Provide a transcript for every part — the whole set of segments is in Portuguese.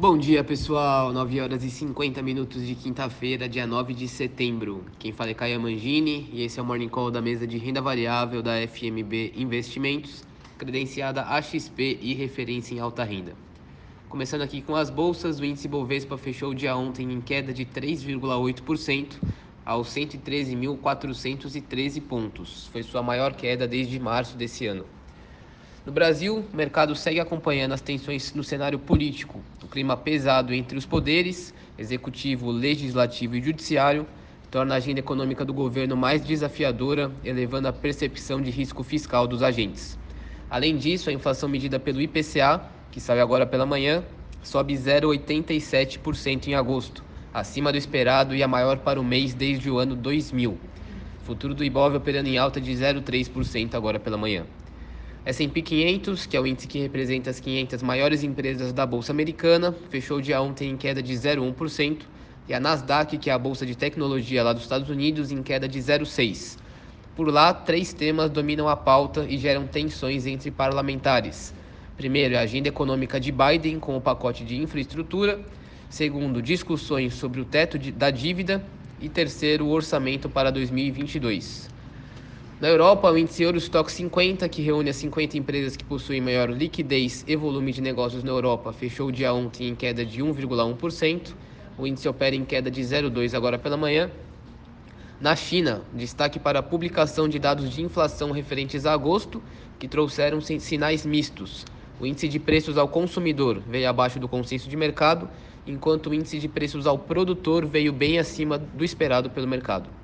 Bom dia, pessoal. 9 horas e 50 minutos de quinta-feira, dia 9 de setembro. Quem fala é Caia Mangini e esse é o Morning Call da mesa de renda variável da FMB Investimentos, credenciada AXP e referência em alta renda. Começando aqui com as bolsas, o índice Bovespa fechou o dia ontem em queda de 3,8% aos 113.413 pontos. Foi sua maior queda desde março desse ano. No Brasil, o mercado segue acompanhando as tensões no cenário político. O clima pesado entre os poderes, executivo, legislativo e judiciário, torna a agenda econômica do governo mais desafiadora, elevando a percepção de risco fiscal dos agentes. Além disso, a inflação medida pelo IPCA, que saiu agora pela manhã, sobe 0,87% em agosto, acima do esperado e a maior para o mês desde o ano 2000. Futuro do Ibov operando em alta de 0,3% agora pela manhã. S&P 500, que é o índice que representa as 500 maiores empresas da bolsa americana, fechou dia ontem em queda de 0,1%, e a Nasdaq, que é a bolsa de tecnologia lá dos Estados Unidos, em queda de 0,6%. Por lá, três temas dominam a pauta e geram tensões entre parlamentares. Primeiro, a agenda econômica de Biden com o pacote de infraestrutura. Segundo, discussões sobre o teto de, da dívida. E terceiro, o orçamento para 2022. Na Europa, o índice Eurostock 50, que reúne as 50 empresas que possuem maior liquidez e volume de negócios na Europa, fechou o dia ontem em queda de 1,1%. O índice opera em queda de 0,2% agora pela manhã. Na China, destaque para a publicação de dados de inflação referentes a agosto, que trouxeram sinais mistos. O índice de preços ao consumidor veio abaixo do consenso de mercado, enquanto o índice de preços ao produtor veio bem acima do esperado pelo mercado.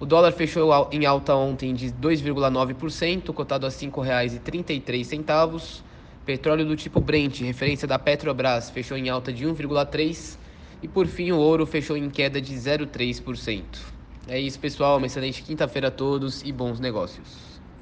O dólar fechou em alta ontem de 2,9%, cotado a R$ 5,33. Petróleo do tipo Brent, referência da Petrobras, fechou em alta de 1,3%. E por fim, o ouro fechou em queda de 0,3%. É isso, pessoal. Uma excelente quinta-feira a todos e bons negócios.